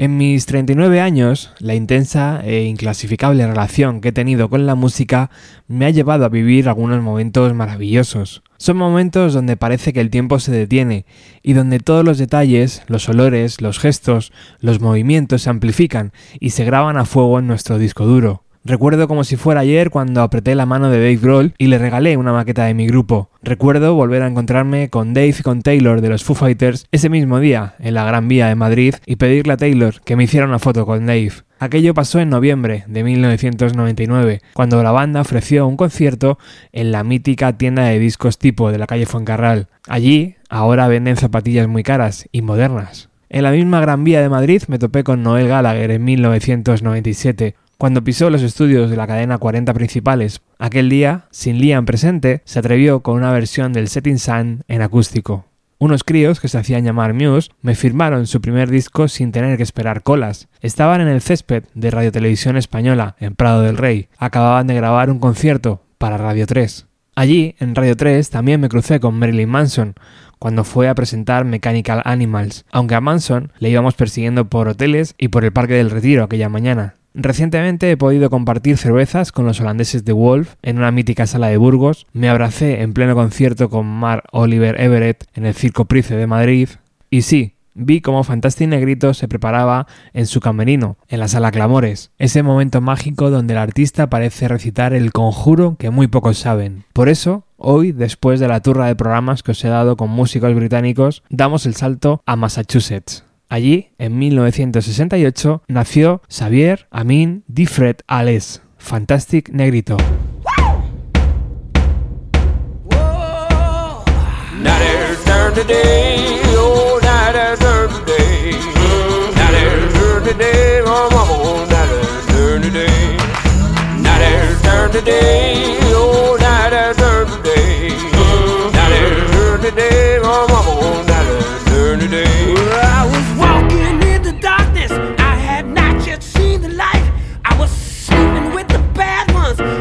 En mis 39 años, la intensa e inclasificable relación que he tenido con la música me ha llevado a vivir algunos momentos maravillosos. Son momentos donde parece que el tiempo se detiene y donde todos los detalles, los olores, los gestos, los movimientos se amplifican y se graban a fuego en nuestro disco duro. Recuerdo como si fuera ayer cuando apreté la mano de Dave Grohl y le regalé una maqueta de mi grupo. Recuerdo volver a encontrarme con Dave y con Taylor de los Foo Fighters ese mismo día en la Gran Vía de Madrid y pedirle a Taylor que me hiciera una foto con Dave. Aquello pasó en noviembre de 1999, cuando la banda ofreció un concierto en la mítica tienda de discos tipo de la calle Fuencarral. Allí ahora venden zapatillas muy caras y modernas. En la misma Gran Vía de Madrid me topé con Noel Gallagher en 1997, cuando pisó los estudios de la cadena 40 principales, aquel día, sin Liam presente, se atrevió con una versión del Setting Sun en acústico. Unos críos que se hacían llamar Muse me firmaron su primer disco sin tener que esperar colas. Estaban en el césped de Radio Televisión Española, en Prado del Rey. Acababan de grabar un concierto para Radio 3. Allí, en Radio 3, también me crucé con Marilyn Manson, cuando fue a presentar Mechanical Animals, aunque a Manson le íbamos persiguiendo por hoteles y por el Parque del Retiro aquella mañana. Recientemente he podido compartir cervezas con los holandeses de Wolf en una mítica sala de Burgos, me abracé en pleno concierto con Mark Oliver Everett en el Circo Price de Madrid, y sí, vi cómo Fantastic Negrito se preparaba en su camerino, en la sala Clamores, ese momento mágico donde el artista parece recitar el conjuro que muy pocos saben. Por eso, hoy, después de la turra de programas que os he dado con músicos británicos, damos el salto a Massachusetts. Allí, en 1968, nació Xavier Amin Difred Ales, Fantastic Negrito.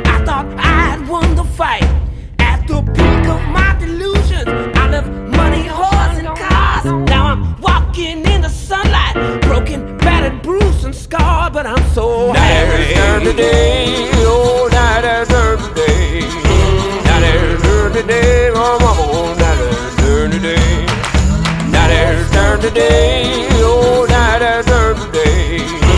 I thought I had won the fight. At the peak of my delusions, I left money, horse, and cars. Now I'm walking in the sunlight, broken, battered, bruised, and scarred. But I'm so day, oh, now there's day. Day, oh, day. Day, oh, day.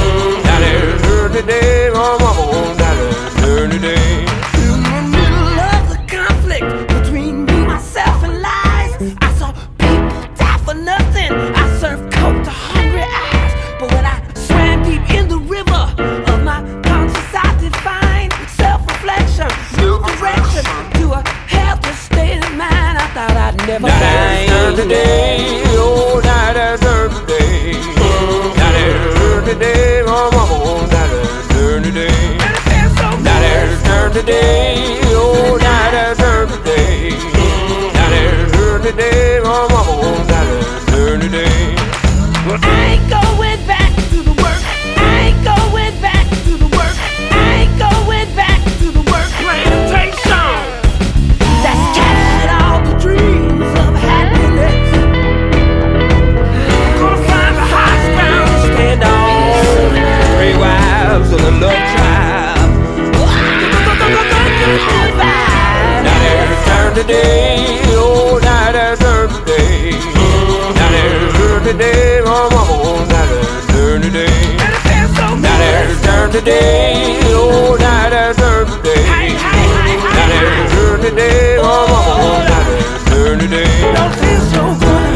Turn today. Oh, now there's turn today. Now there's turn today. Oh, mama, now there's turn today. Don't feel so good.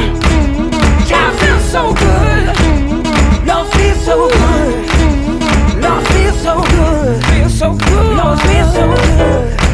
Yeah, I feel so good. Don't feel so good. Lord, feel so good. Feel so good. Lord, feel so good.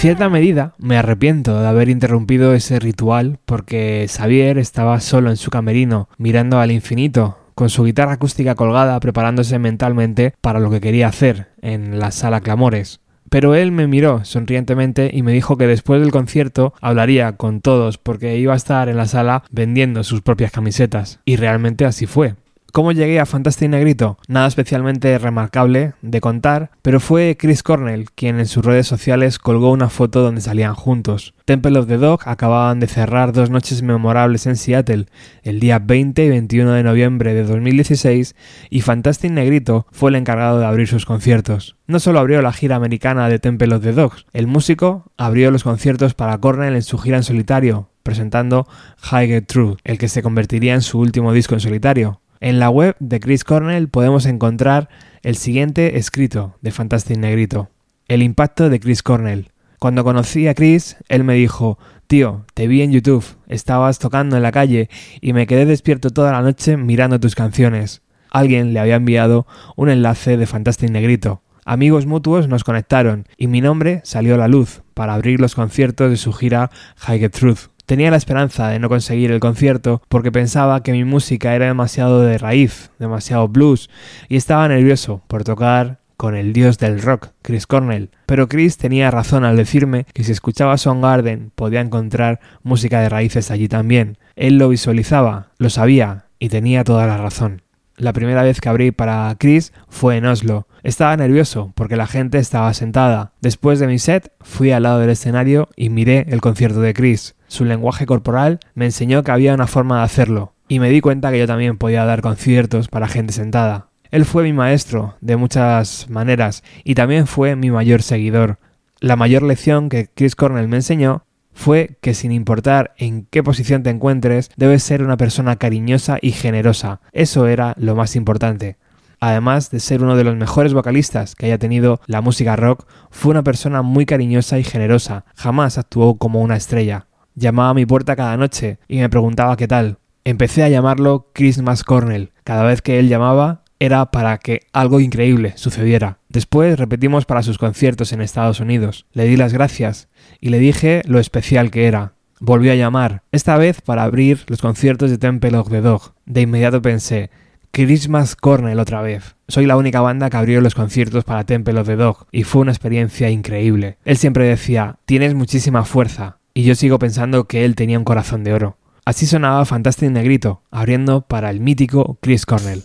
Cierta medida me arrepiento de haber interrumpido ese ritual porque Xavier estaba solo en su camerino mirando al infinito con su guitarra acústica colgada preparándose mentalmente para lo que quería hacer en la sala Clamores. Pero él me miró sonrientemente y me dijo que después del concierto hablaría con todos porque iba a estar en la sala vendiendo sus propias camisetas. Y realmente así fue. ¿Cómo llegué a Fantastic Negrito? Nada especialmente remarcable de contar, pero fue Chris Cornell quien en sus redes sociales colgó una foto donde salían juntos. Temple of the Dog acababan de cerrar dos noches memorables en Seattle, el día 20 y 21 de noviembre de 2016, y Fantastic Negrito fue el encargado de abrir sus conciertos. No solo abrió la gira americana de Temple of the Dogs, el músico abrió los conciertos para Cornell en su gira en solitario, presentando High Get True, el que se convertiría en su último disco en solitario. En la web de Chris Cornell podemos encontrar el siguiente escrito de Fantastic Negrito. El impacto de Chris Cornell. Cuando conocí a Chris, él me dijo, tío, te vi en YouTube, estabas tocando en la calle y me quedé despierto toda la noche mirando tus canciones. Alguien le había enviado un enlace de Fantastic Negrito. Amigos mutuos nos conectaron y mi nombre salió a la luz para abrir los conciertos de su gira High Truth. Tenía la esperanza de no conseguir el concierto porque pensaba que mi música era demasiado de raíz, demasiado blues, y estaba nervioso por tocar con el dios del rock, Chris Cornell. Pero Chris tenía razón al decirme que si escuchaba Garden podía encontrar música de raíces allí también. Él lo visualizaba, lo sabía y tenía toda la razón. La primera vez que abrí para Chris fue en Oslo. Estaba nervioso porque la gente estaba sentada. Después de mi set, fui al lado del escenario y miré el concierto de Chris. Su lenguaje corporal me enseñó que había una forma de hacerlo, y me di cuenta que yo también podía dar conciertos para gente sentada. Él fue mi maestro de muchas maneras y también fue mi mayor seguidor. La mayor lección que Chris Cornell me enseñó fue que sin importar en qué posición te encuentres, debes ser una persona cariñosa y generosa. Eso era lo más importante. Además de ser uno de los mejores vocalistas que haya tenido la música rock, fue una persona muy cariñosa y generosa. Jamás actuó como una estrella llamaba a mi puerta cada noche y me preguntaba qué tal. Empecé a llamarlo Christmas Cornell. Cada vez que él llamaba era para que algo increíble sucediera. Después repetimos para sus conciertos en Estados Unidos. Le di las gracias y le dije lo especial que era. Volvió a llamar, esta vez para abrir los conciertos de Temple of the Dog. De inmediato pensé, Christmas Cornell otra vez. Soy la única banda que abrió los conciertos para Temple of the Dog y fue una experiencia increíble. Él siempre decía, tienes muchísima fuerza, y yo sigo pensando que él tenía un corazón de oro. Así sonaba Fantastic Negrito, abriendo para el mítico Chris Cornell.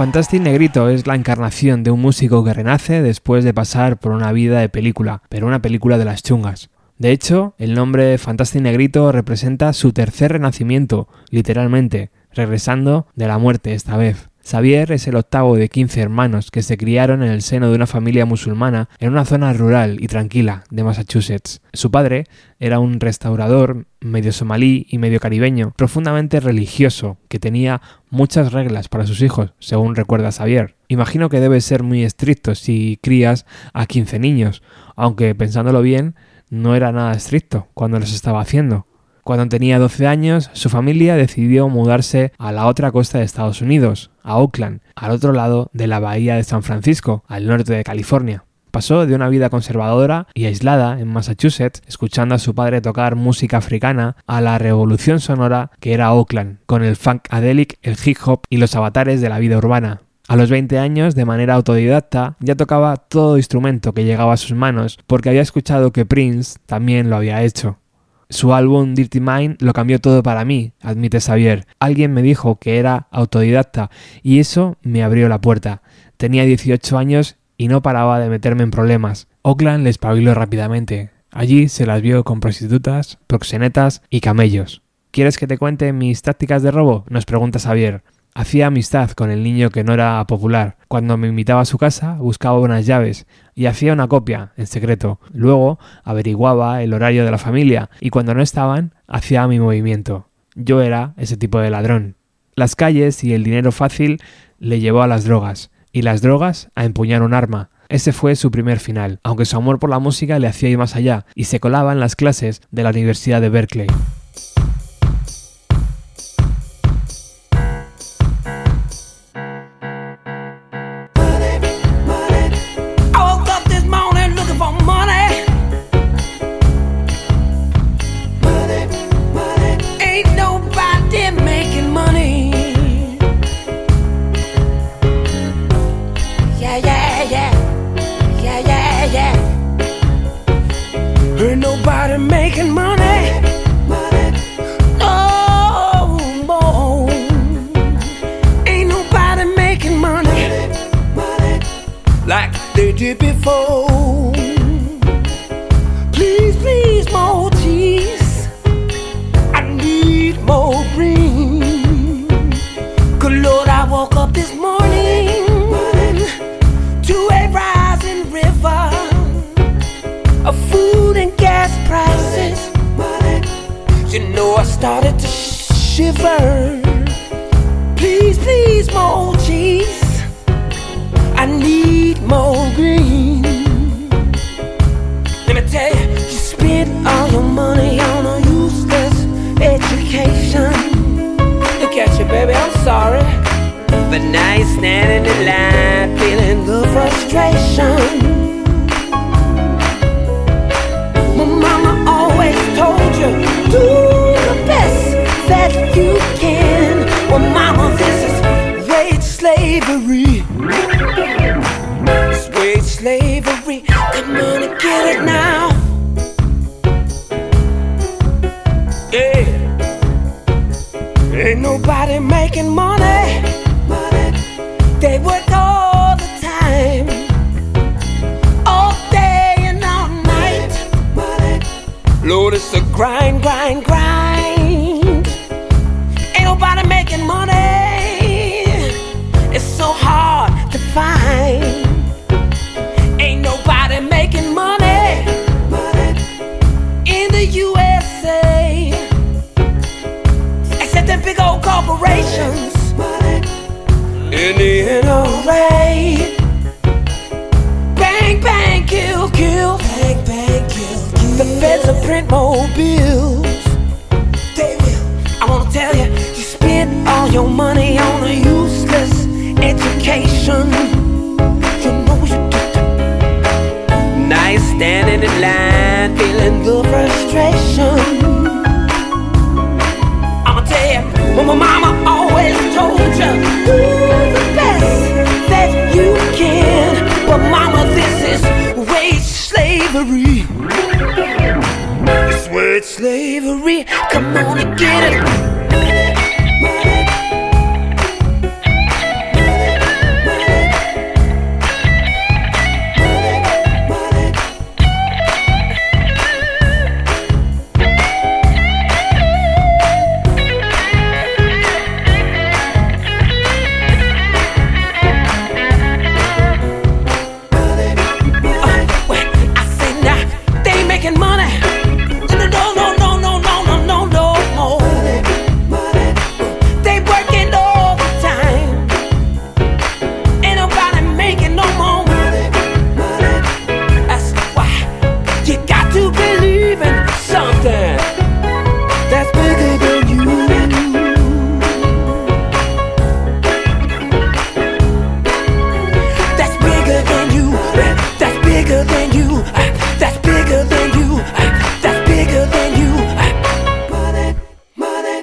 Fantastic Negrito es la encarnación de un músico que renace después de pasar por una vida de película, pero una película de las chungas. De hecho, el nombre Fantastic Negrito representa su tercer renacimiento, literalmente, regresando de la muerte esta vez. Xavier es el octavo de 15 hermanos que se criaron en el seno de una familia musulmana en una zona rural y tranquila de Massachusetts. Su padre era un restaurador medio somalí y medio caribeño, profundamente religioso, que tenía muchas reglas para sus hijos, según recuerda Xavier. Imagino que debe ser muy estricto si crías a 15 niños, aunque pensándolo bien, no era nada estricto cuando los estaba haciendo. Cuando tenía 12 años, su familia decidió mudarse a la otra costa de Estados Unidos, a Oakland, al otro lado de la bahía de San Francisco, al norte de California. Pasó de una vida conservadora y aislada en Massachusetts, escuchando a su padre tocar música africana, a la revolución sonora que era Oakland, con el funk adelic, el hip hop y los avatares de la vida urbana. A los 20 años, de manera autodidacta, ya tocaba todo instrumento que llegaba a sus manos, porque había escuchado que Prince también lo había hecho. Su álbum Dirty Mind lo cambió todo para mí, admite Xavier. Alguien me dijo que era autodidacta y eso me abrió la puerta. Tenía 18 años y no paraba de meterme en problemas. Oakland le espabiló rápidamente. Allí se las vio con prostitutas, proxenetas y camellos. ¿Quieres que te cuente mis tácticas de robo? nos pregunta Xavier. Hacía amistad con el niño que no era popular. Cuando me invitaba a su casa, buscaba unas llaves y hacía una copia, en secreto. Luego averiguaba el horario de la familia y cuando no estaban, hacía mi movimiento. Yo era ese tipo de ladrón. Las calles y el dinero fácil le llevó a las drogas, y las drogas a empuñar un arma. Ese fue su primer final, aunque su amor por la música le hacía ir más allá, y se colaba en las clases de la Universidad de Berkeley. This word slavery, come on and get it.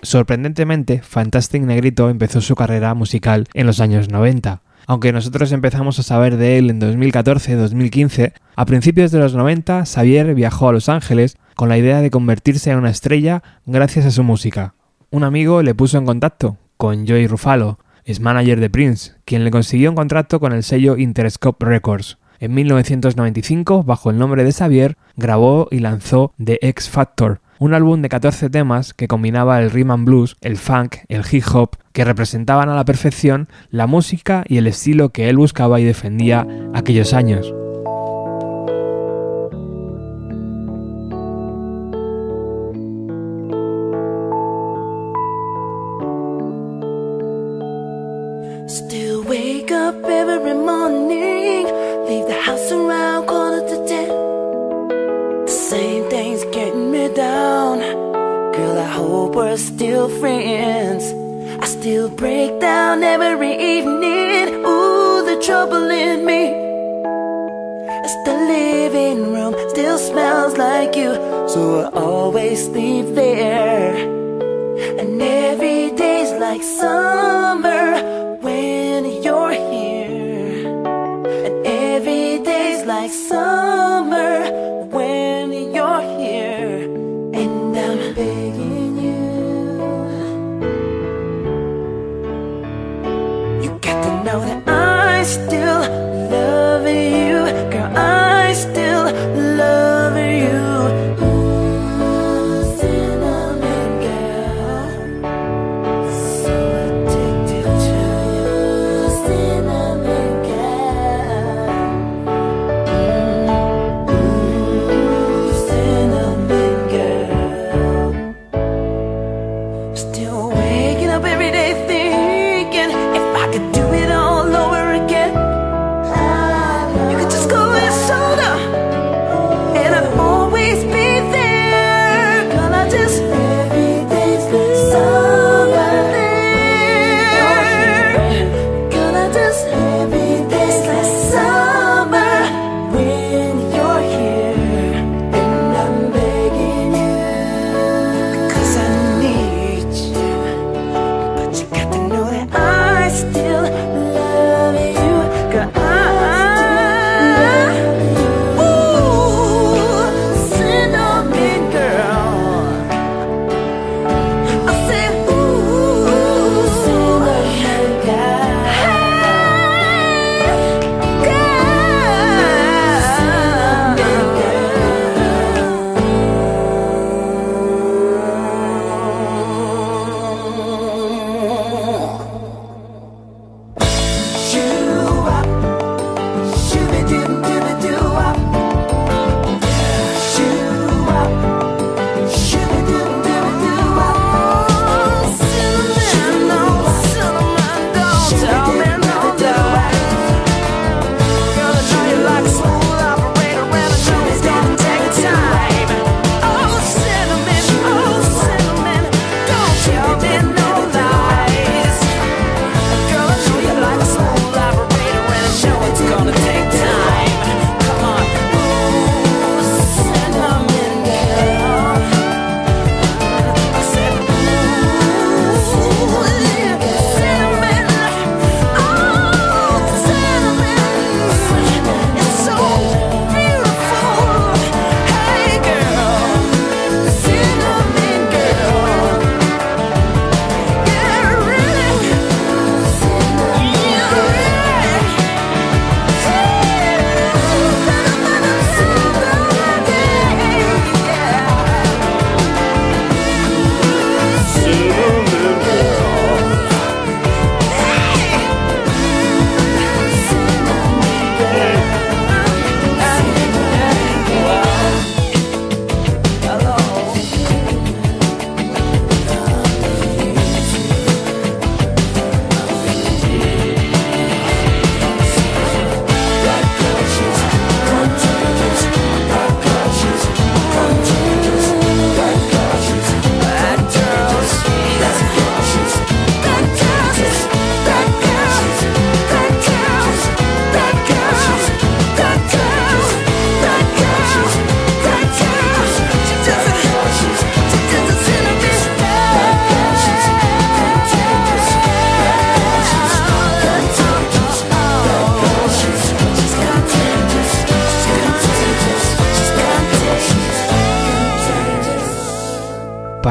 Sorprendentemente, Fantastic Negrito empezó su carrera musical en los años 90. Aunque nosotros empezamos a saber de él en 2014-2015, a principios de los 90 Xavier viajó a Los Ángeles con la idea de convertirse en una estrella gracias a su música. Un amigo le puso en contacto con Joey Rufalo, es manager de Prince, quien le consiguió un contrato con el sello Interscope Records. En 1995, bajo el nombre de Xavier, grabó y lanzó The X Factor, un álbum de 14 temas que combinaba el rhythm and blues, el funk, el hip hop, que representaban a la perfección la música y el estilo que él buscaba y defendía aquellos años. We're still friends. I still break down every evening. Ooh, the trouble in me. As the living room still smells like you, so I always sleep there. And every day's like summer when you're here. And every day's like summer Got to know that I still love you, girl.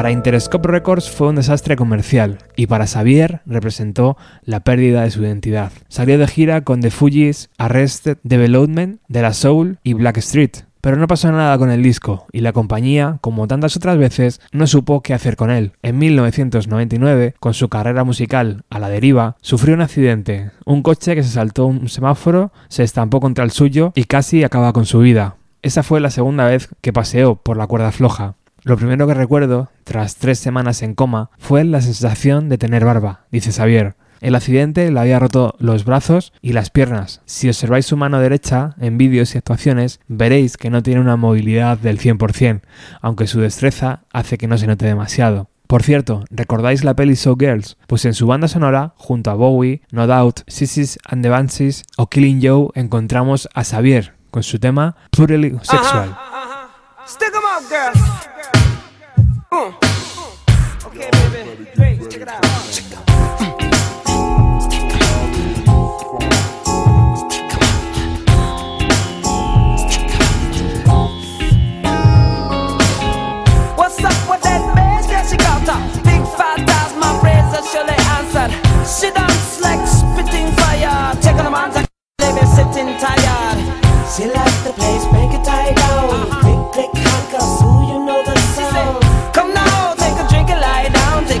Para Interscope Records fue un desastre comercial y para Xavier representó la pérdida de su identidad. Salió de gira con The Fugees, Arrested Development, De La Soul y Black Street, pero no pasó nada con el disco y la compañía, como tantas otras veces, no supo qué hacer con él. En 1999, con su carrera musical a la deriva, sufrió un accidente. Un coche que se saltó un semáforo, se estampó contra el suyo y casi acaba con su vida. Esa fue la segunda vez que paseó por la cuerda floja. Lo primero que recuerdo, tras tres semanas en coma, fue la sensación de tener barba, dice Xavier. El accidente le había roto los brazos y las piernas. Si observáis su mano derecha en vídeos y actuaciones, veréis que no tiene una movilidad del 100%, aunque su destreza hace que no se note demasiado. Por cierto, ¿recordáis la peli So Girls? Pues en su banda sonora, junto a Bowie, No Doubt, Sissis and the Banshees o Killing Joe, encontramos a Xavier con su tema Purely Sexual. Uh. Okay, baby. Great. Check it out. What's up with that man? Yeah, she got up. Big fat ass, my surely answered. She dance like spitting fire. Taking a man's baby sitting tired. She likes the place, make it tie down.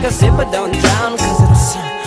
A sip, but don't drown, cause it's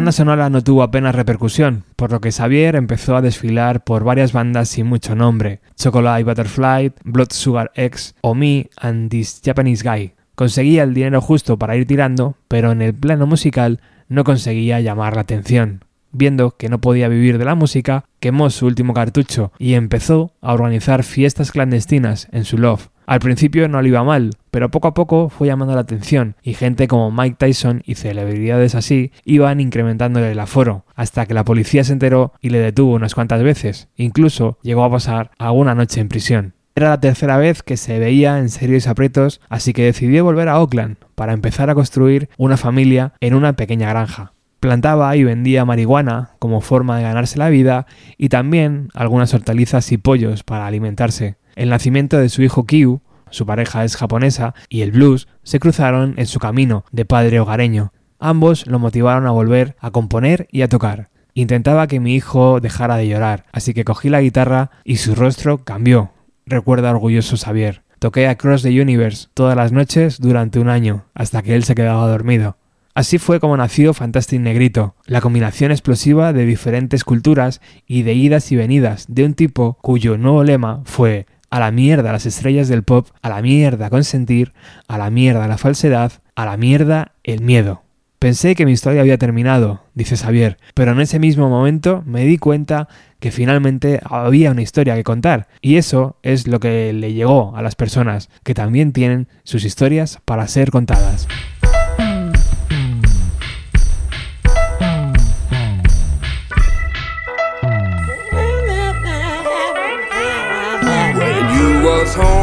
banda sonora no tuvo apenas repercusión, por lo que Xavier empezó a desfilar por varias bandas sin mucho nombre, Chocolate Butterfly, Blood Sugar X o Me and This Japanese Guy. Conseguía el dinero justo para ir tirando, pero en el plano musical no conseguía llamar la atención. Viendo que no podía vivir de la música, quemó su último cartucho y empezó a organizar fiestas clandestinas en su loft. Al principio no le iba mal, pero poco a poco fue llamando la atención y gente como Mike Tyson y celebridades así iban incrementándole el aforo, hasta que la policía se enteró y le detuvo unas cuantas veces, incluso llegó a pasar alguna noche en prisión. Era la tercera vez que se veía en serios aprietos, así que decidió volver a Oakland para empezar a construir una familia en una pequeña granja. Plantaba y vendía marihuana como forma de ganarse la vida y también algunas hortalizas y pollos para alimentarse. El nacimiento de su hijo Kyu, su pareja es japonesa, y el blues se cruzaron en su camino de padre hogareño. Ambos lo motivaron a volver a componer y a tocar. Intentaba que mi hijo dejara de llorar, así que cogí la guitarra y su rostro cambió, recuerda orgulloso Xavier. Toqué Across the Universe todas las noches durante un año, hasta que él se quedaba dormido. Así fue como nació Fantastic Negrito, la combinación explosiva de diferentes culturas y de idas y venidas de un tipo cuyo nuevo lema fue a la mierda las estrellas del pop, a la mierda consentir, a la mierda la falsedad, a la mierda el miedo. Pensé que mi historia había terminado, dice Xavier, pero en ese mismo momento me di cuenta que finalmente había una historia que contar, y eso es lo que le llegó a las personas, que también tienen sus historias para ser contadas. was home.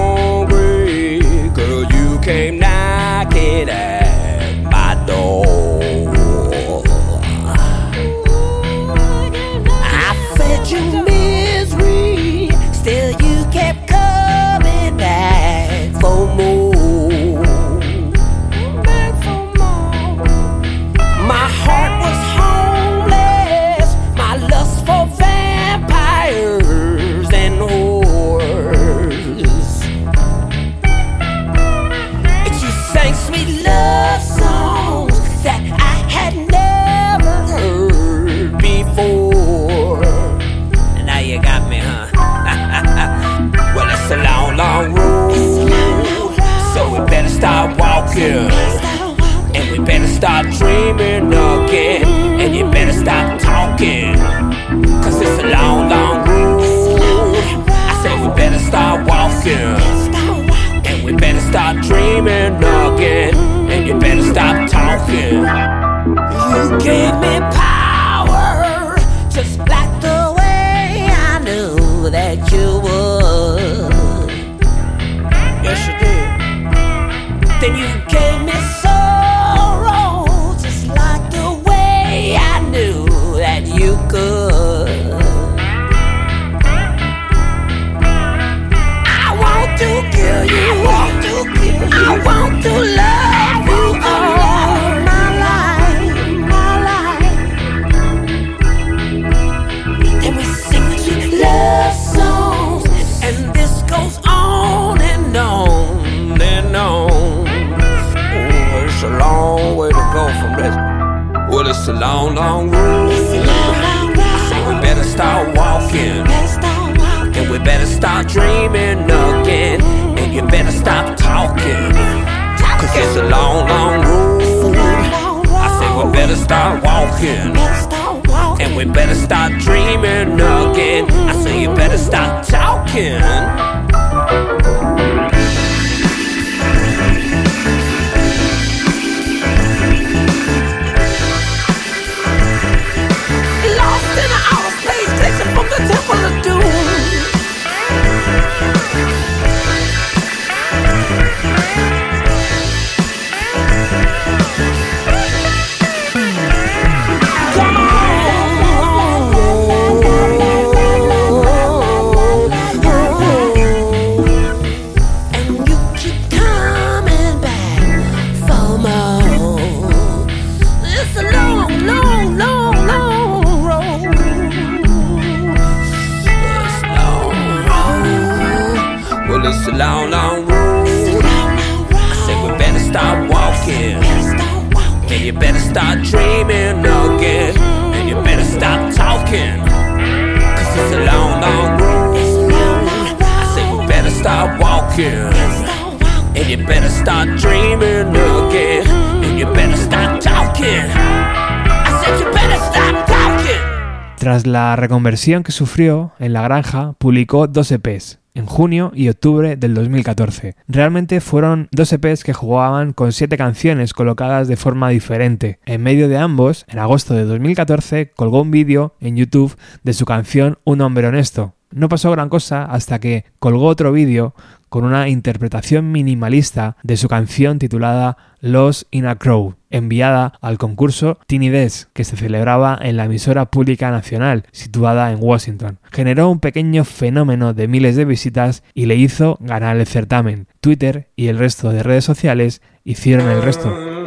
Tras la reconversión que sufrió en la granja, publicó dos EPs en junio y octubre del 2014. Realmente fueron dos EPs que jugaban con siete canciones colocadas de forma diferente. En medio de ambos, en agosto de 2014, colgó un vídeo en YouTube de su canción Un hombre honesto. No pasó gran cosa hasta que colgó otro vídeo con una interpretación minimalista de su canción titulada los in a Crow, enviada al concurso Teeny Desk, que se celebraba en la emisora pública nacional situada en Washington. Generó un pequeño fenómeno de miles de visitas y le hizo ganar el certamen. Twitter y el resto de redes sociales hicieron el resto.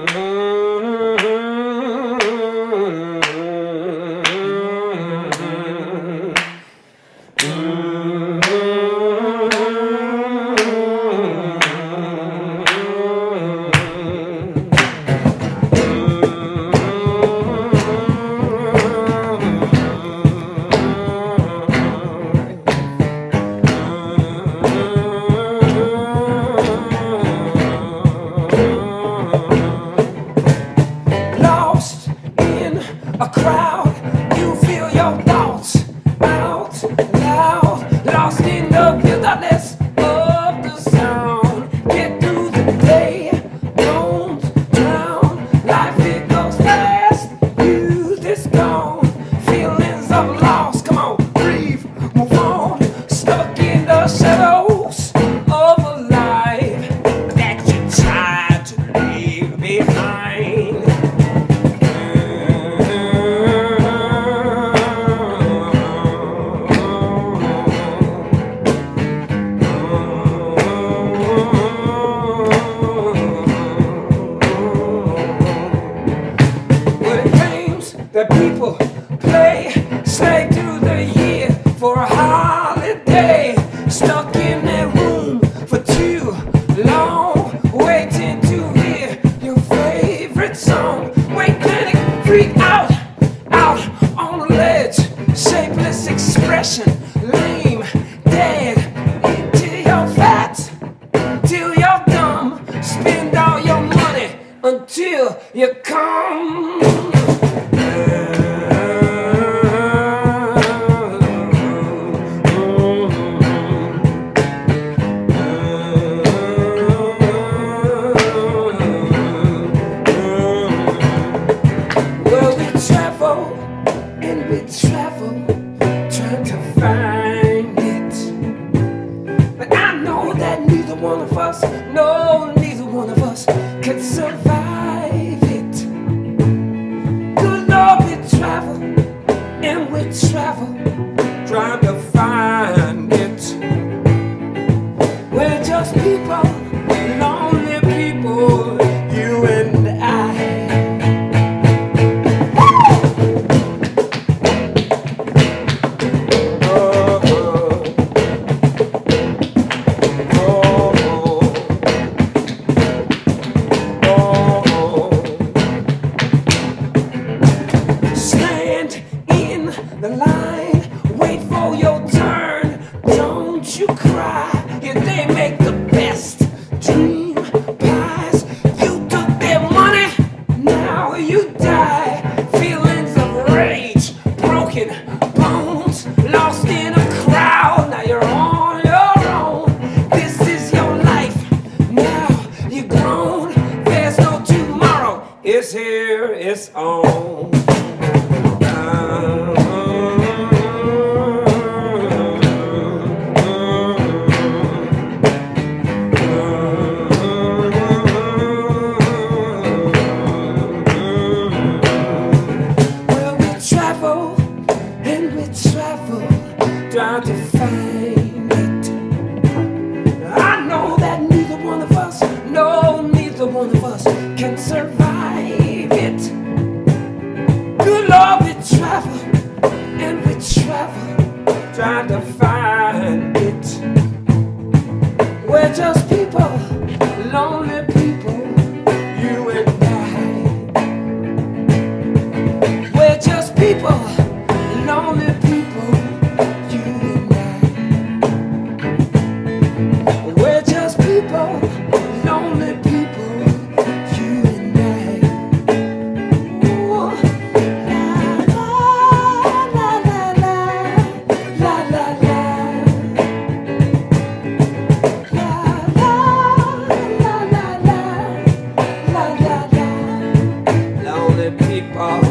off.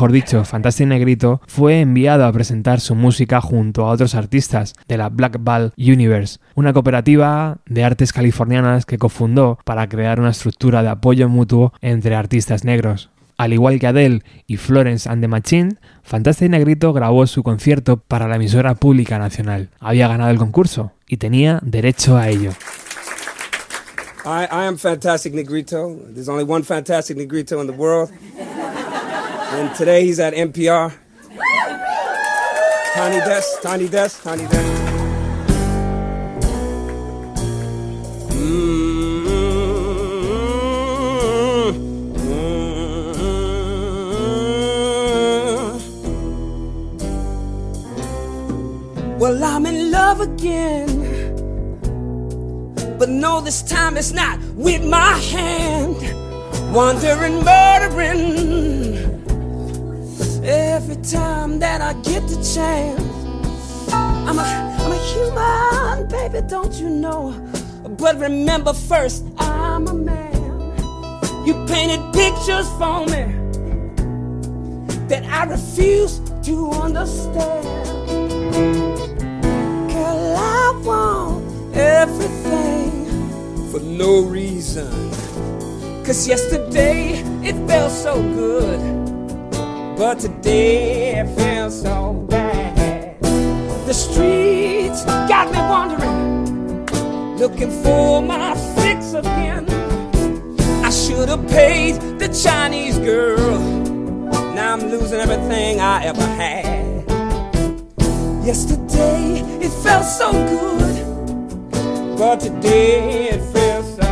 Mejor dicho, Fantastic Negrito, fue enviado a presentar su música junto a otros artistas de la Black Ball Universe, una cooperativa de artes californianas que cofundó para crear una estructura de apoyo mutuo entre artistas negros. Al igual que Adele y Florence and the Machine, Fantastic Negrito grabó su concierto para la emisora pública nacional. Había ganado el concurso y tenía derecho a ello. I, I am Fantastic Negrito. There's only one Fantastic Negrito in the world. And today he's at NPR. Tiny Desk, Tiny Desk, Tiny Desk. Mm-hmm. Well, I'm in love again. But no, this time it's not with my hand. Wandering, murdering. Every time that I get the chance. I'm a, I'm a human, baby, don't you know? But remember first, I'm a man. You painted pictures for me that I refuse to understand. Girl, I want everything For no reason. Cause yesterday it felt so good, but today it feels so bad. The streets got me wandering, looking for my fix again. I should have paid the Chinese girl. Now I'm losing everything I ever had. Yesterday it felt so good, but today it feels so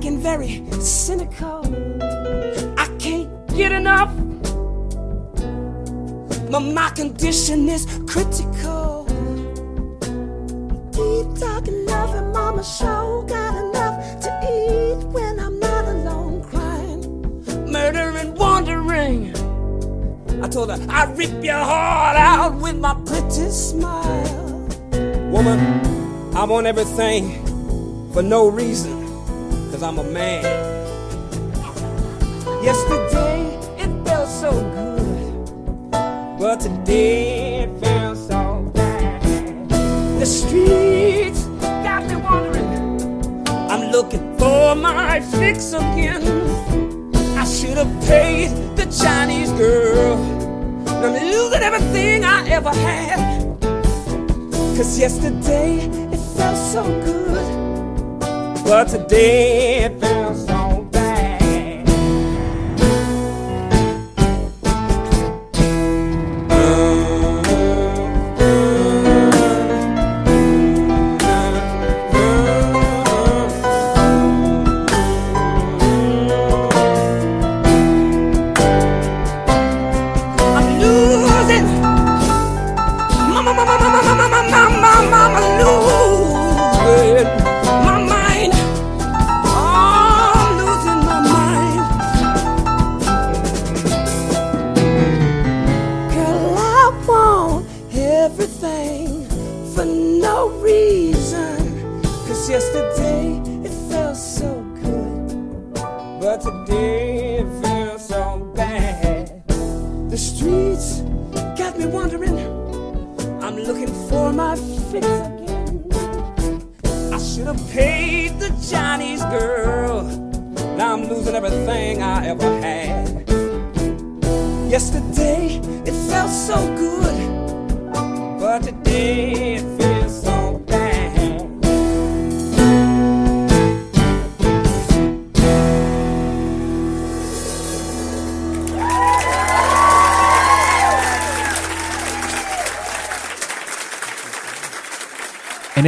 And very cynical. I can't get enough. My, my condition is critical. Deep talking, loving, mama show got enough to eat when I'm not alone crying. Murder and wandering. I told her, I'd rip your heart out with my pretty smile. Woman, I want everything for no reason. Cause I'm a man. Yesterday it felt so good, But today it feels so bad. the streets got me wandering. I'm looking for my fix again. I should have paid the Chinese girl. I'm losing everything I ever had. Cause yesterday it felt so good, But today it feels so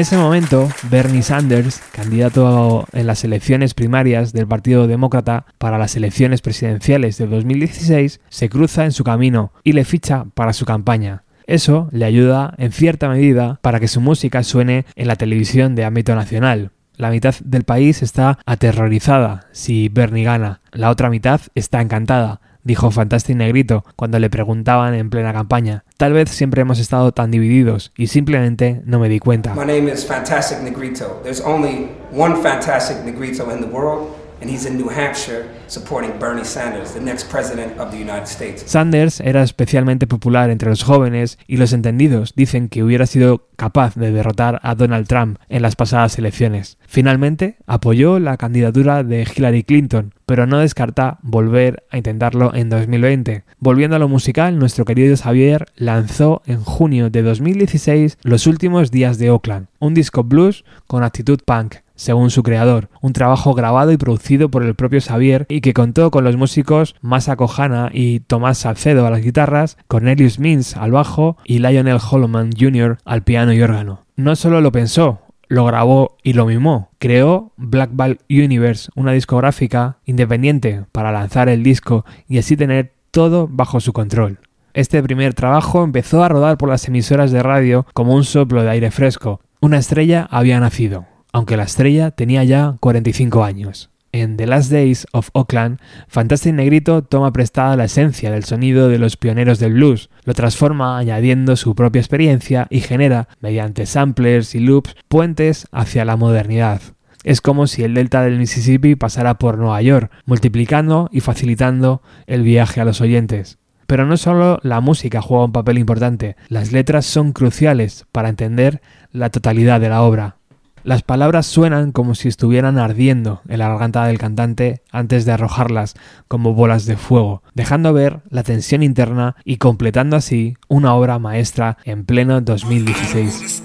ese momento, Bernie Sanders, candidato en las elecciones primarias del Partido Demócrata para las elecciones presidenciales de 2016, se cruza en su camino y le ficha para su campaña. Eso le ayuda en cierta medida para que su música suene en la televisión de ámbito nacional. La mitad del país está aterrorizada si Bernie gana, la otra mitad está encantada dijo Fantastic Negrito cuando le preguntaban en plena campaña. Tal vez siempre hemos estado tan divididos y simplemente no me di cuenta. My name is Fantastic Negrito. There's only one Fantastic Negrito in the world. He's in New Hampshire supporting Bernie Sanders, the next president of the United States. Sanders era especialmente popular entre los jóvenes y los entendidos dicen que hubiera sido capaz de derrotar a Donald Trump en las pasadas elecciones. Finalmente, apoyó la candidatura de Hillary Clinton, pero no descarta volver a intentarlo en 2020. Volviendo a lo musical, nuestro querido Xavier lanzó en junio de 2016 Los últimos días de Oakland, un disco blues con actitud punk según su creador, un trabajo grabado y producido por el propio Xavier y que contó con los músicos Masako Hana y Tomás Salcedo a las guitarras, Cornelius Mins al bajo y Lionel Holloman Jr. al piano y órgano. No solo lo pensó, lo grabó y lo mimó. Creó Black Ball Universe, una discográfica independiente para lanzar el disco y así tener todo bajo su control. Este primer trabajo empezó a rodar por las emisoras de radio como un soplo de aire fresco. Una estrella había nacido aunque la estrella tenía ya 45 años. En The Last Days of Oakland, Fantastic Negrito toma prestada la esencia del sonido de los pioneros del blues, lo transforma añadiendo su propia experiencia y genera, mediante samplers y loops, puentes hacia la modernidad. Es como si el delta del Mississippi pasara por Nueva York, multiplicando y facilitando el viaje a los oyentes. Pero no solo la música juega un papel importante, las letras son cruciales para entender la totalidad de la obra. Las palabras suenan como si estuvieran ardiendo en la garganta del cantante antes de arrojarlas como bolas de fuego, dejando ver la tensión interna y completando así una obra maestra en pleno 2016.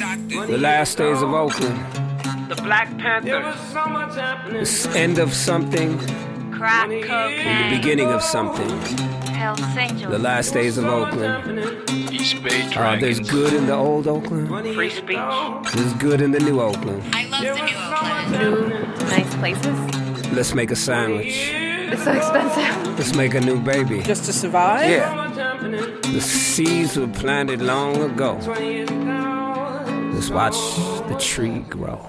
The last days of Oakland. The Black Panthers. The end of something. Crack The cocaine. beginning of something. Hells Angels. The last days of Oakland. East Bay Uh, there's good in the old Oakland. Free speech. There's good in the new Oakland. I love the new Oakland. Nice places. Let's make a sandwich. It's so expensive. Let's make a new baby. Just to survive? Yeah. The seeds were planted long ago. Let's watch the tree grow.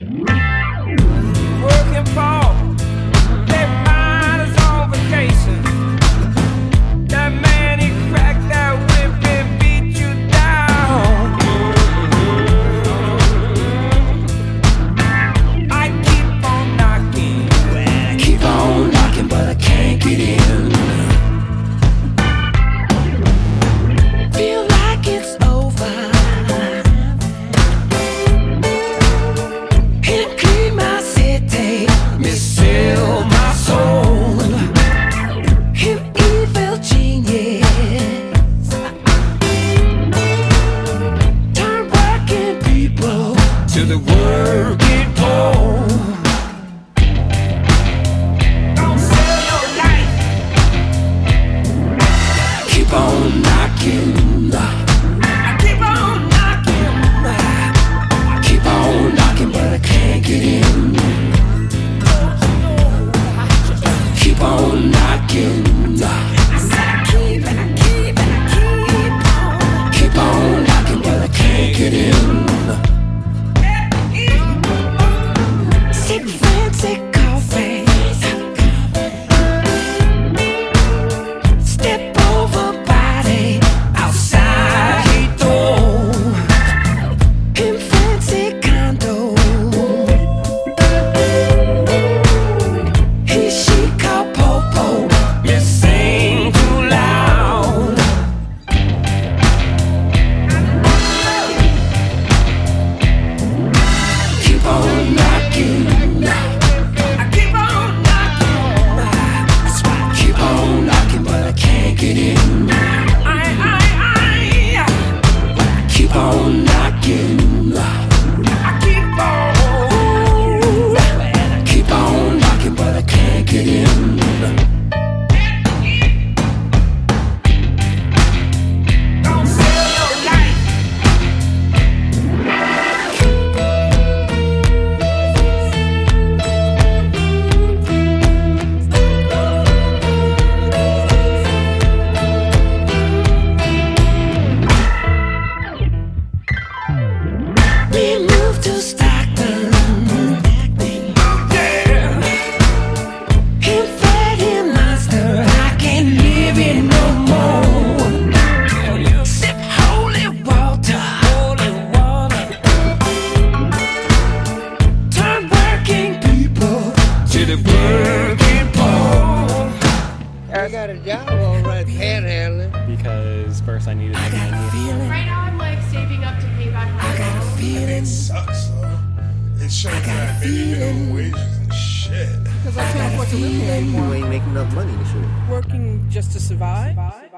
Working Paul, that man is on vacation. I got a job all right panhandling. Because first I needed I got money. A feeling. Right now I'm like saving up to pay back my I got a feeling. It sucks though. It shows that minimum wages and shit. Because I can't afford to live here anymore. You ain't making enough money this year. Working just to survive. survive?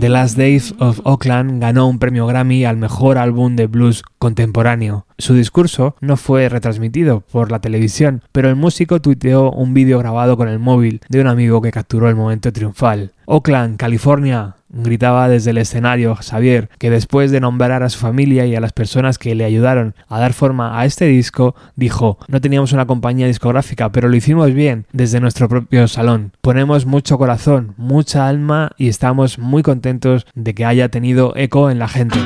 The Last Days of Oakland ganó un premio Grammy al mejor álbum de blues contemporáneo. Su discurso no fue retransmitido por la televisión, pero el músico tuiteó un vídeo grabado con el móvil de un amigo que capturó el momento triunfal. Oakland, California, gritaba desde el escenario Xavier, que después de nombrar a su familia y a las personas que le ayudaron a dar forma a este disco, dijo, no teníamos una compañía discográfica, pero lo hicimos bien desde nuestro propio salón. Ponemos mucho corazón, mucha alma y estamos muy contentos de que haya tenido eco en la gente.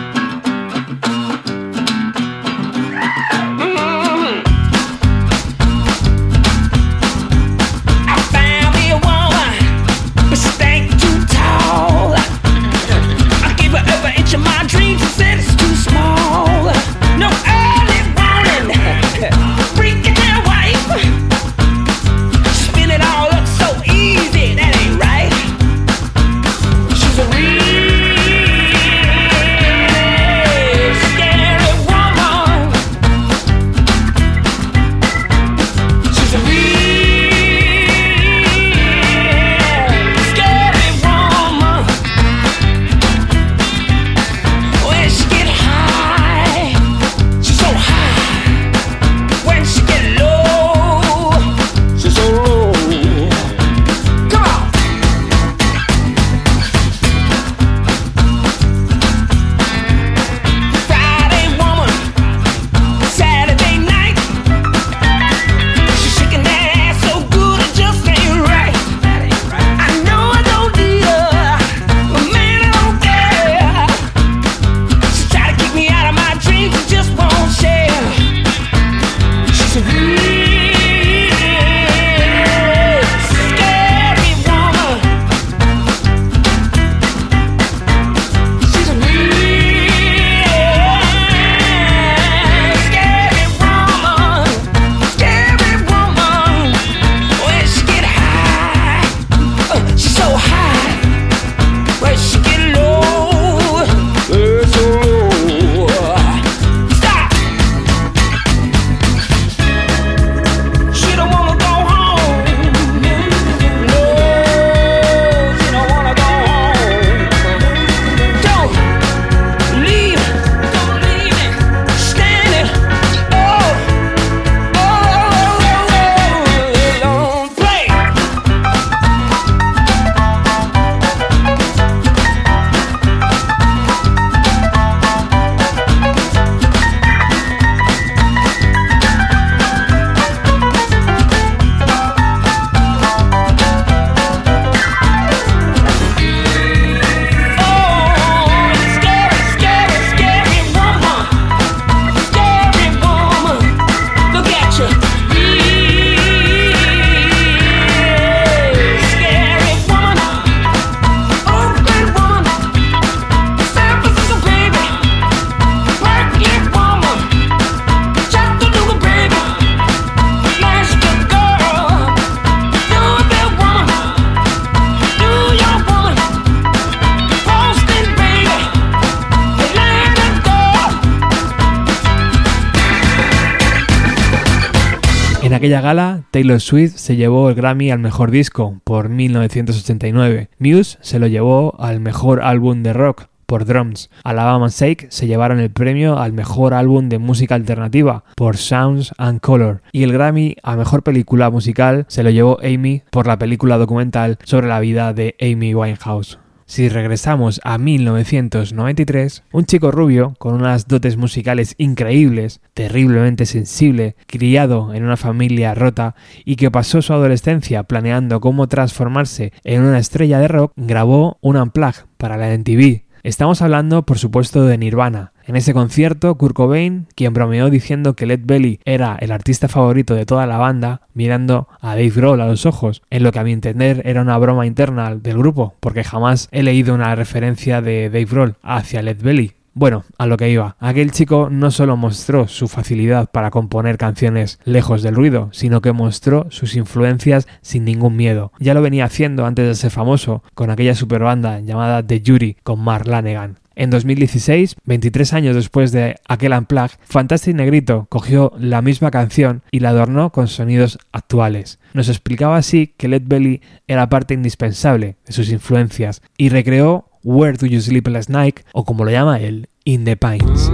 Taylor Swift se llevó el Grammy al mejor disco por 1989. Muse se lo llevó al mejor álbum de rock por Drums. Alabama Shake se llevaron el premio al mejor álbum de música alternativa por Sounds and Color y el Grammy a mejor película musical se lo llevó Amy por la película documental sobre la vida de Amy Winehouse. Si regresamos a 1993, un chico rubio con unas dotes musicales increíbles, terriblemente sensible, criado en una familia rota y que pasó su adolescencia planeando cómo transformarse en una estrella de rock, grabó un unplug para la MTV. Estamos hablando, por supuesto, de Nirvana. En ese concierto, Kurt Cobain, quien bromeó diciendo que Led Belly era el artista favorito de toda la banda, mirando a Dave Grohl a los ojos, en lo que a mi entender era una broma interna del grupo, porque jamás he leído una referencia de Dave Grohl hacia Led Belly. Bueno, a lo que iba. Aquel chico no solo mostró su facilidad para componer canciones lejos del ruido, sino que mostró sus influencias sin ningún miedo. Ya lo venía haciendo antes de ser famoso, con aquella superbanda llamada The Jury con Mark Lanegan. En 2016, 23 años después de aquel unplug, Fantastic Negrito cogió la misma canción y la adornó con sonidos actuales. Nos explicaba así que Led Belly era parte indispensable de sus influencias y recreó Where Do You Sleep Last Night o como lo llama él, In the Pines.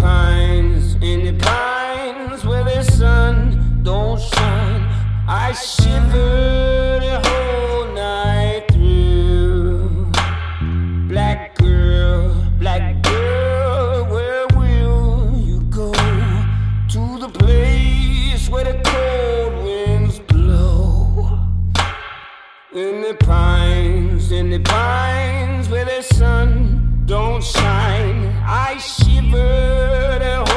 Pines, in the pines where the sun don't shine. I shiver the whole night through. Black girl, black girl, where will you go? To the place where the cold winds blow. In the pines, in the pines where the sun don't shine. I river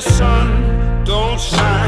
sun. Don't shine,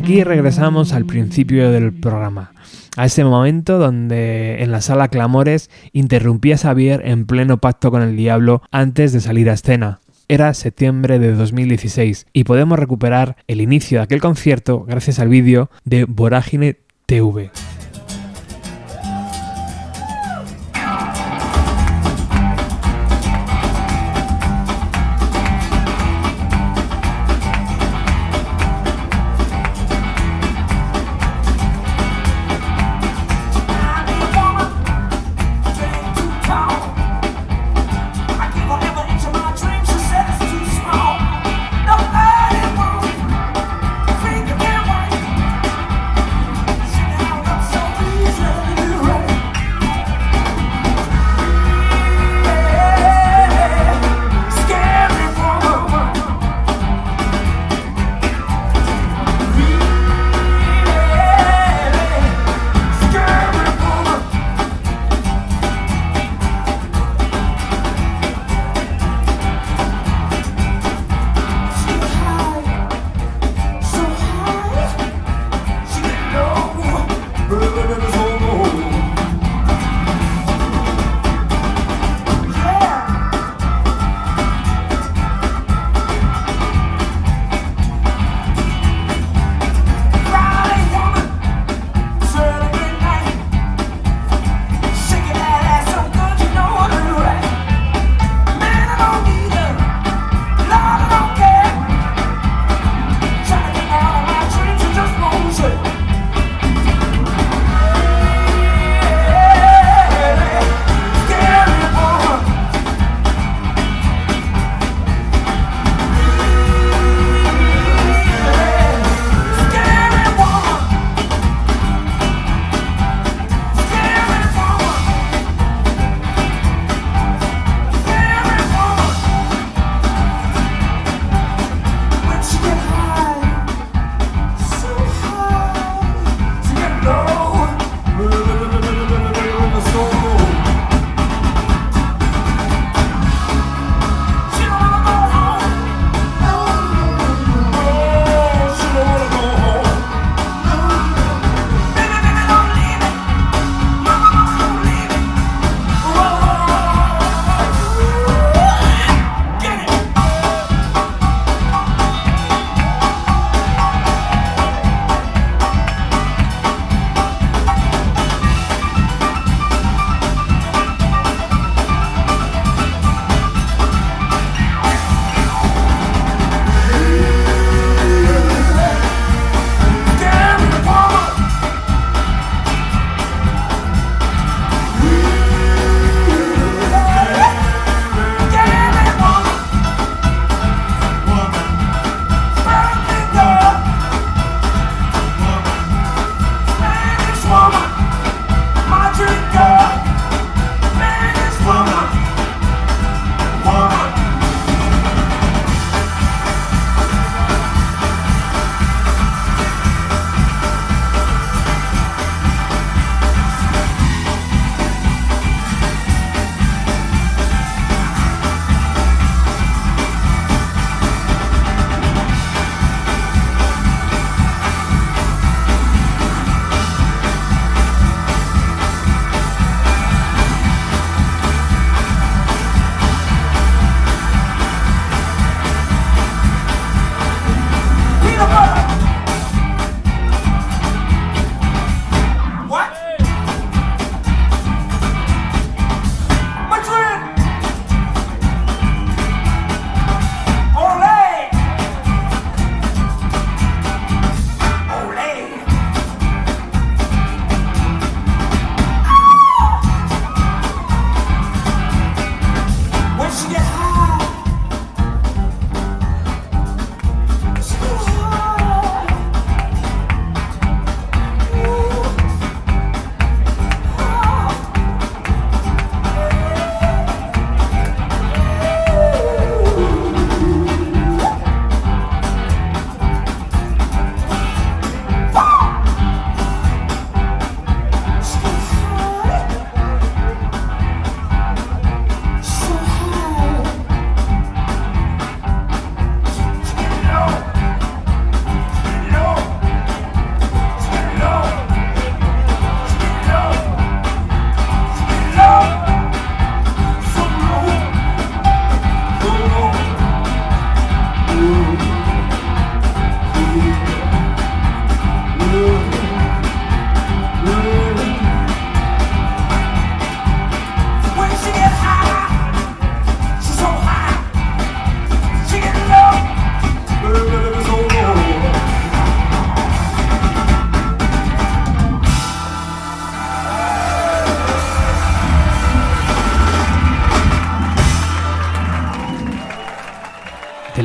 aquí regresamos al principio del programa, a ese momento donde en la sala Clamores interrumpía Xavier en pleno pacto con el diablo antes de salir a escena. Era septiembre de 2016 y podemos recuperar el inicio de aquel concierto gracias al vídeo de Vorágine TV.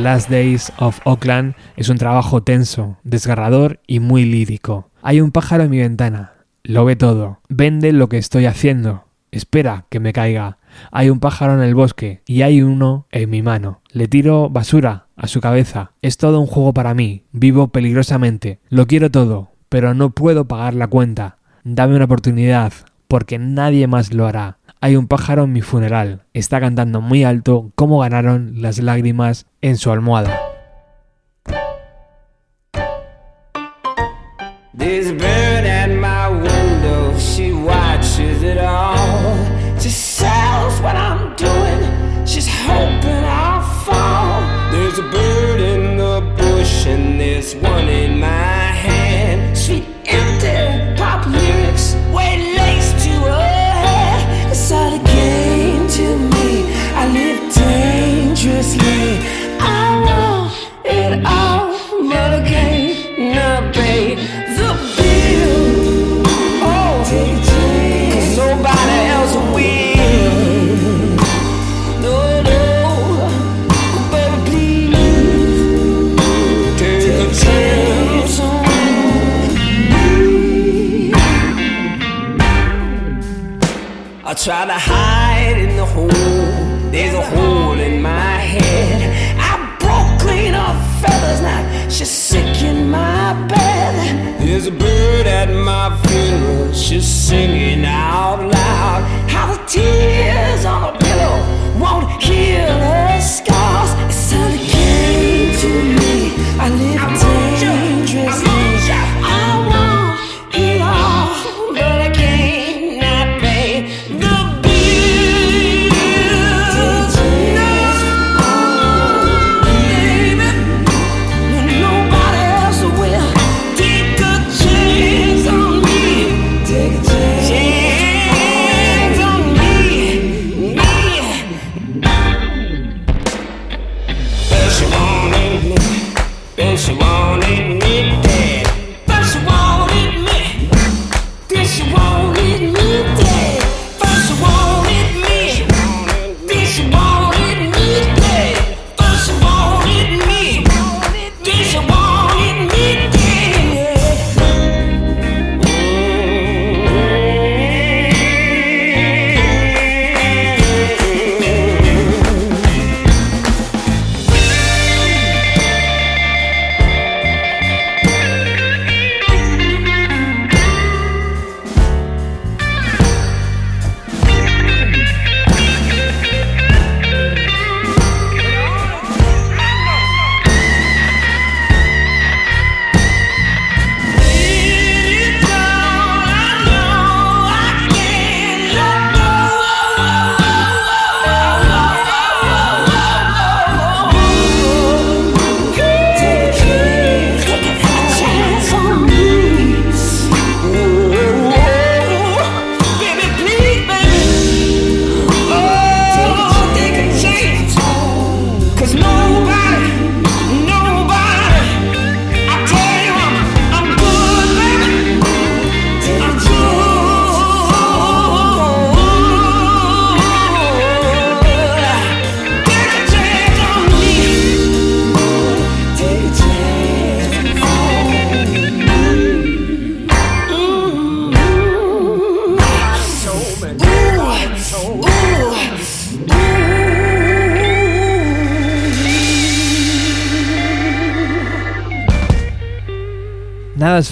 Last Days of Oakland es un trabajo tenso, desgarrador y muy lírico. Hay un pájaro en mi ventana, lo ve todo, vende lo que estoy haciendo, espera que me caiga. Hay un pájaro en el bosque y hay uno en mi mano. Le tiro basura a su cabeza. Es todo un juego para mí. Vivo peligrosamente. Lo quiero todo, pero no puedo pagar la cuenta. Dame una oportunidad, porque nadie más lo hará. Hay un pájaro en mi funeral. Está cantando muy alto cómo ganaron las lágrimas en su almohada. Try to hide in the hole. There's a hole in my head. I broke clean off feathers now. She's sick in my bed. There's a bird at my funeral. She's singing out loud. How the tears on a pillow won't heal her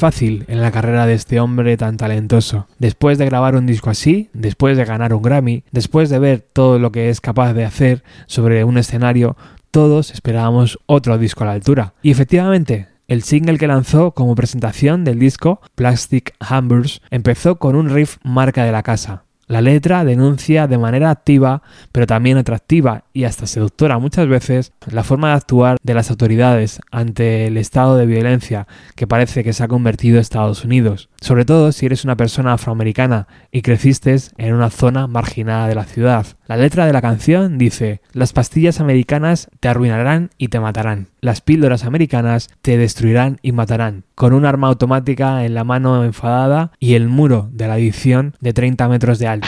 fácil en la carrera de este hombre tan talentoso. Después de grabar un disco así, después de ganar un Grammy, después de ver todo lo que es capaz de hacer sobre un escenario, todos esperábamos otro disco a la altura. Y efectivamente, el single que lanzó como presentación del disco, Plastic Hammers, empezó con un riff marca de la casa. La letra denuncia de manera activa, pero también atractiva y hasta seductora muchas veces, la forma de actuar de las autoridades ante el estado de violencia que parece que se ha convertido Estados Unidos. Sobre todo si eres una persona afroamericana y creciste en una zona marginada de la ciudad. La letra de la canción dice, las pastillas americanas te arruinarán y te matarán. Las píldoras americanas te destruirán y matarán. Con un arma automática en la mano enfadada y el muro de la adicción de 30 metros de alto.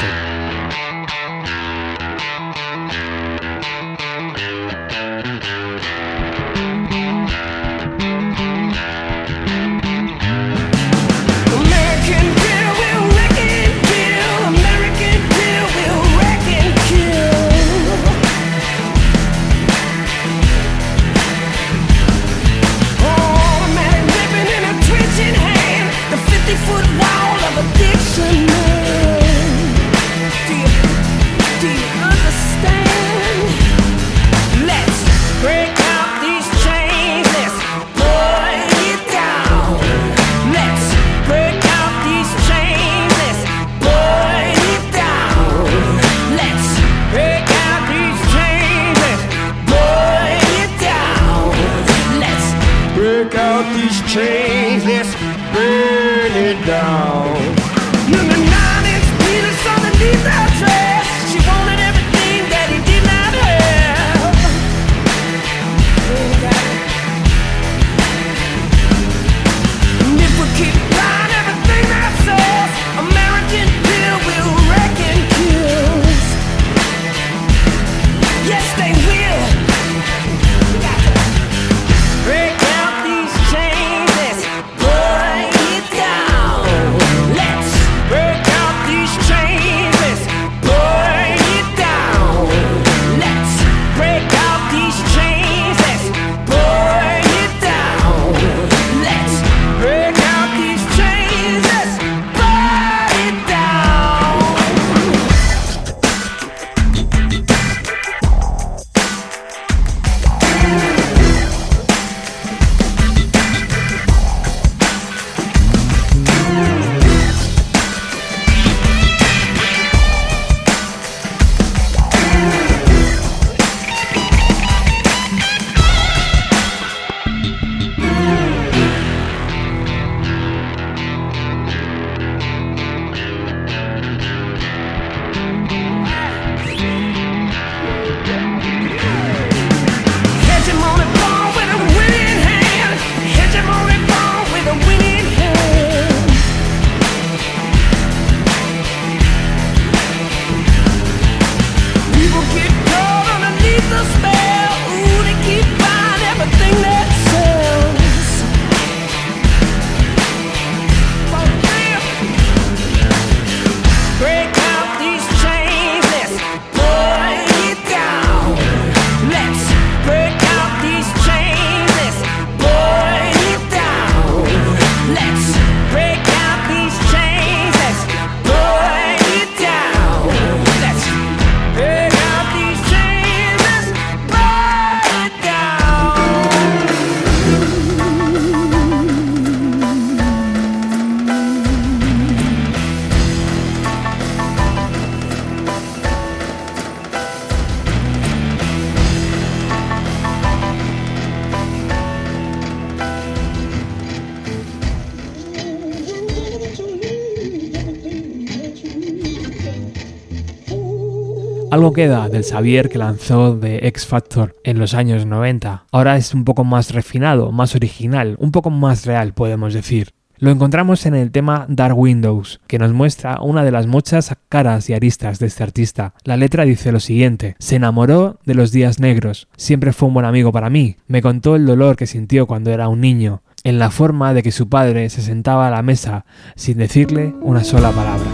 Algo queda del Xavier que lanzó de X Factor en los años 90. Ahora es un poco más refinado, más original, un poco más real, podemos decir. Lo encontramos en el tema Dark Windows, que nos muestra una de las muchas caras y aristas de este artista. La letra dice lo siguiente, se enamoró de los días negros, siempre fue un buen amigo para mí, me contó el dolor que sintió cuando era un niño, en la forma de que su padre se sentaba a la mesa sin decirle una sola palabra.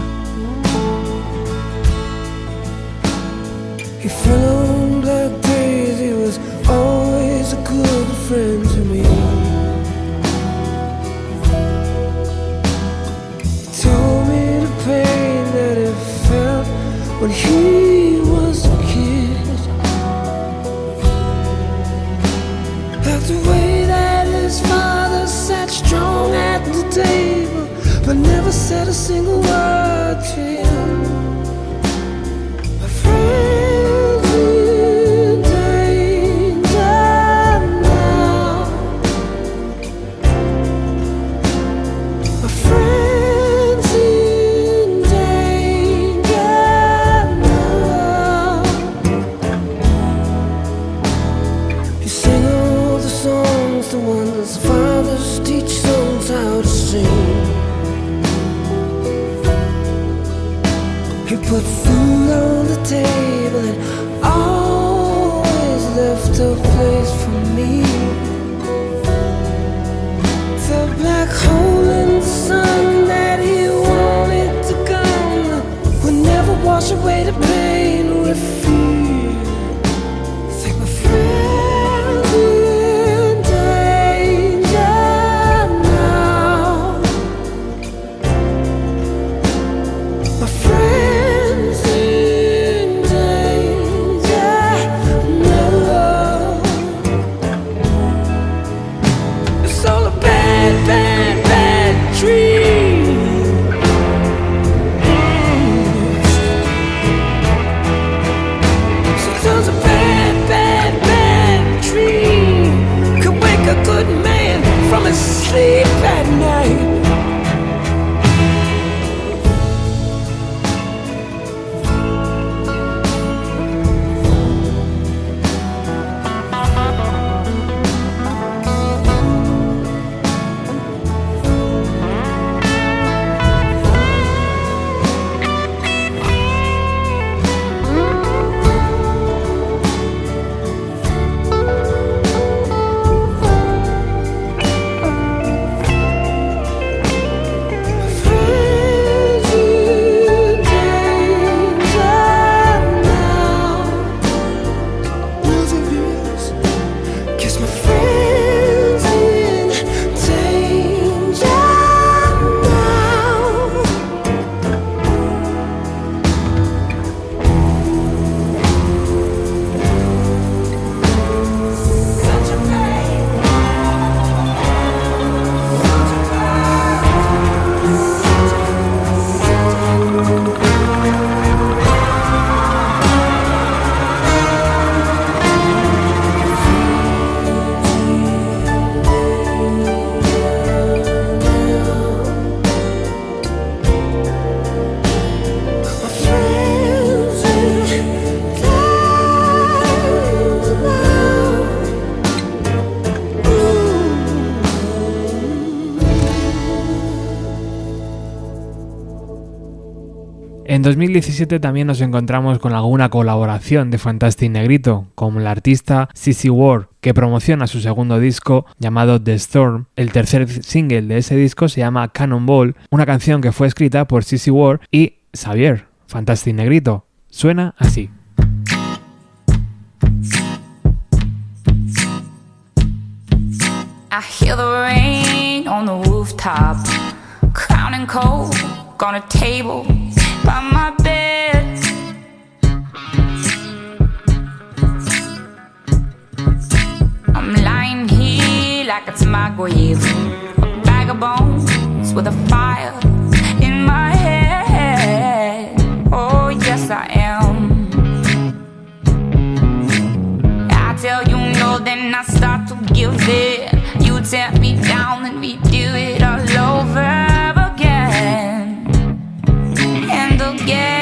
You follow sleep En 2017 también nos encontramos con alguna colaboración de Fantastic Negrito, como la artista Sissy Ward, que promociona su segundo disco llamado The Storm. El tercer single de ese disco se llama Cannonball, una canción que fue escrita por Sissy Ward y Xavier, Fantastic Negrito. Suena así. By my bed. I'm lying here like it's my grave, a bag of bones with a fire in my head. Oh, yes, I am. I tell you no, then I start to give in. You tear me down, and we do it all over and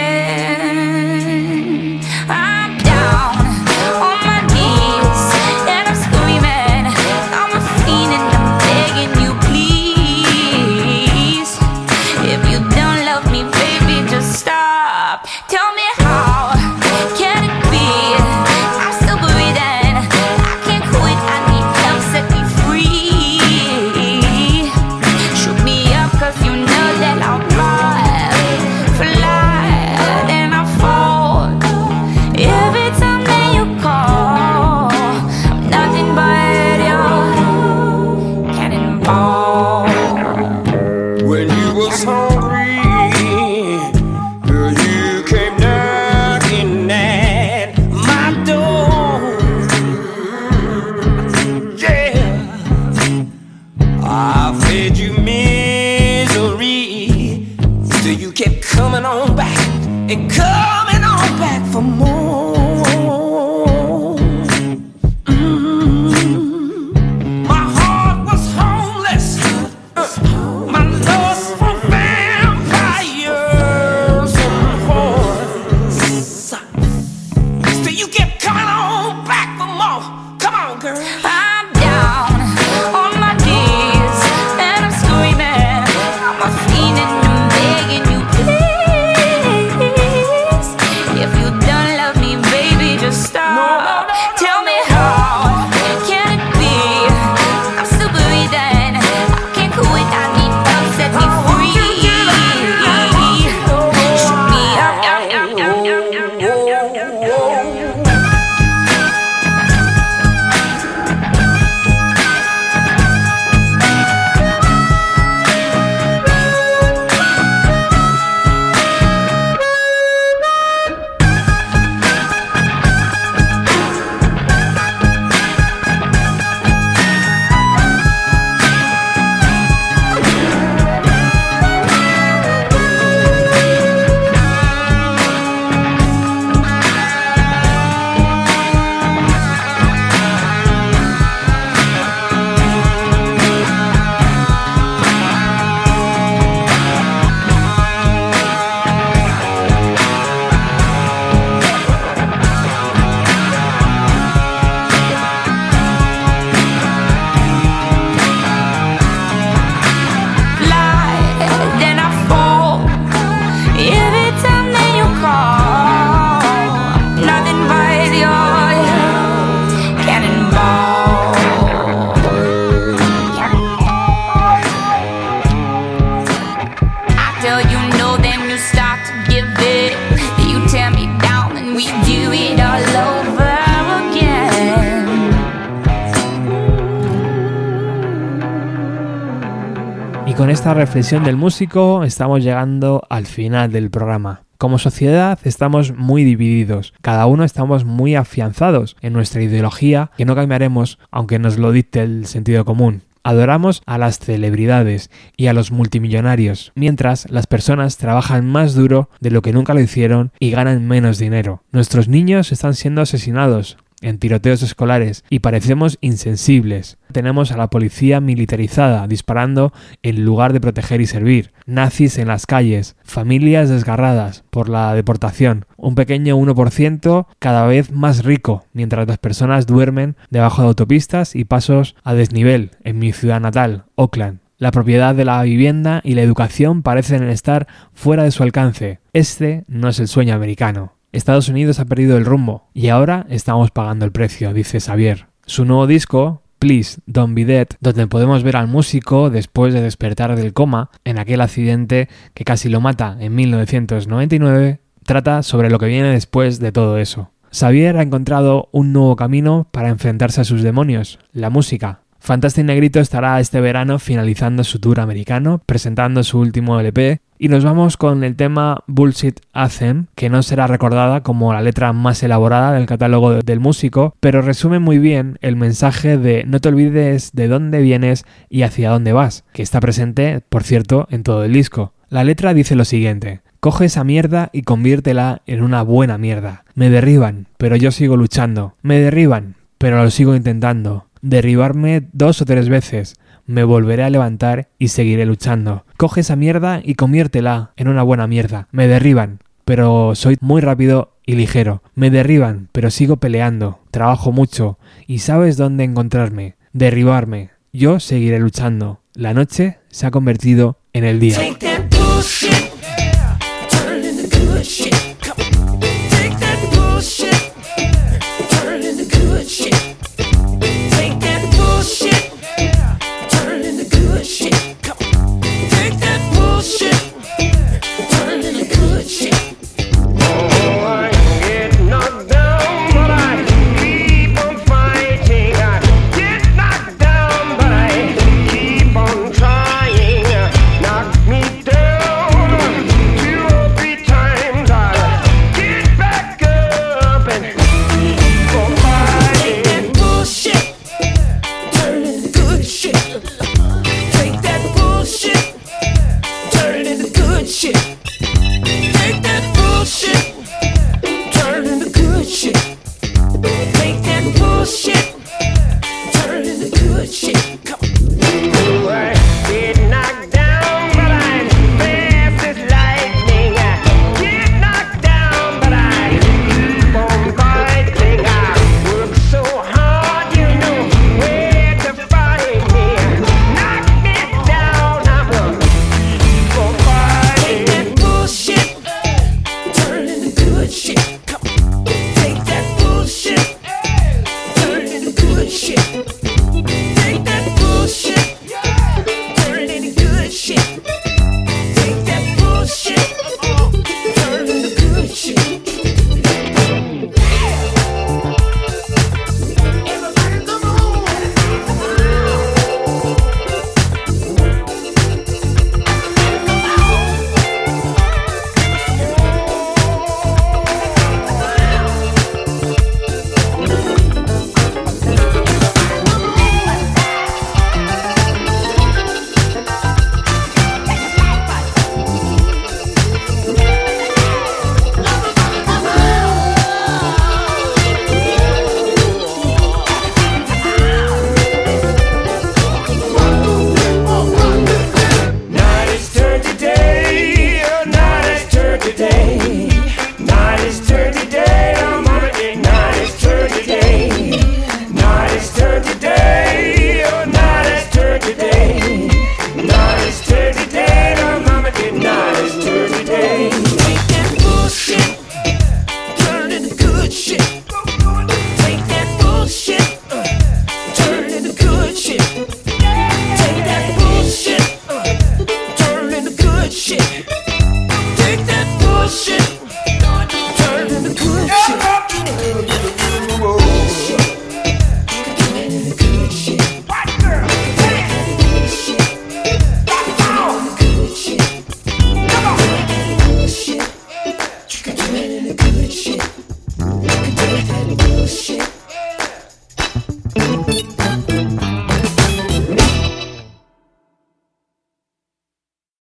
con esta reflexión del músico estamos llegando al final del programa. Como sociedad estamos muy divididos, cada uno estamos muy afianzados en nuestra ideología que no cambiaremos aunque nos lo dicte el sentido común. Adoramos a las celebridades y a los multimillonarios, mientras las personas trabajan más duro de lo que nunca lo hicieron y ganan menos dinero. Nuestros niños están siendo asesinados, en tiroteos escolares y parecemos insensibles. Tenemos a la policía militarizada disparando en lugar de proteger y servir, nazis en las calles, familias desgarradas por la deportación, un pequeño 1% cada vez más rico, mientras las personas duermen debajo de autopistas y pasos a desnivel en mi ciudad natal, Oakland. La propiedad de la vivienda y la educación parecen estar fuera de su alcance. Este no es el sueño americano. Estados Unidos ha perdido el rumbo y ahora estamos pagando el precio, dice Xavier. Su nuevo disco, Please Don't Be Dead, donde podemos ver al músico después de despertar del coma en aquel accidente que casi lo mata en 1999, trata sobre lo que viene después de todo eso. Xavier ha encontrado un nuevo camino para enfrentarse a sus demonios, la música. Fantastic Negrito estará este verano finalizando su tour americano, presentando su último LP y nos vamos con el tema Bullshit Anthem, que no será recordada como la letra más elaborada del catálogo del músico, pero resume muy bien el mensaje de no te olvides de dónde vienes y hacia dónde vas, que está presente, por cierto, en todo el disco. La letra dice lo siguiente. Coge esa mierda y conviértela en una buena mierda. Me derriban, pero yo sigo luchando. Me derriban, pero lo sigo intentando. Derribarme dos o tres veces, me volveré a levantar y seguiré luchando. Coge esa mierda y conviértela en una buena mierda. Me derriban, pero soy muy rápido y ligero. Me derriban, pero sigo peleando. Trabajo mucho y sabes dónde encontrarme. Derribarme. Yo seguiré luchando. La noche se ha convertido en el día.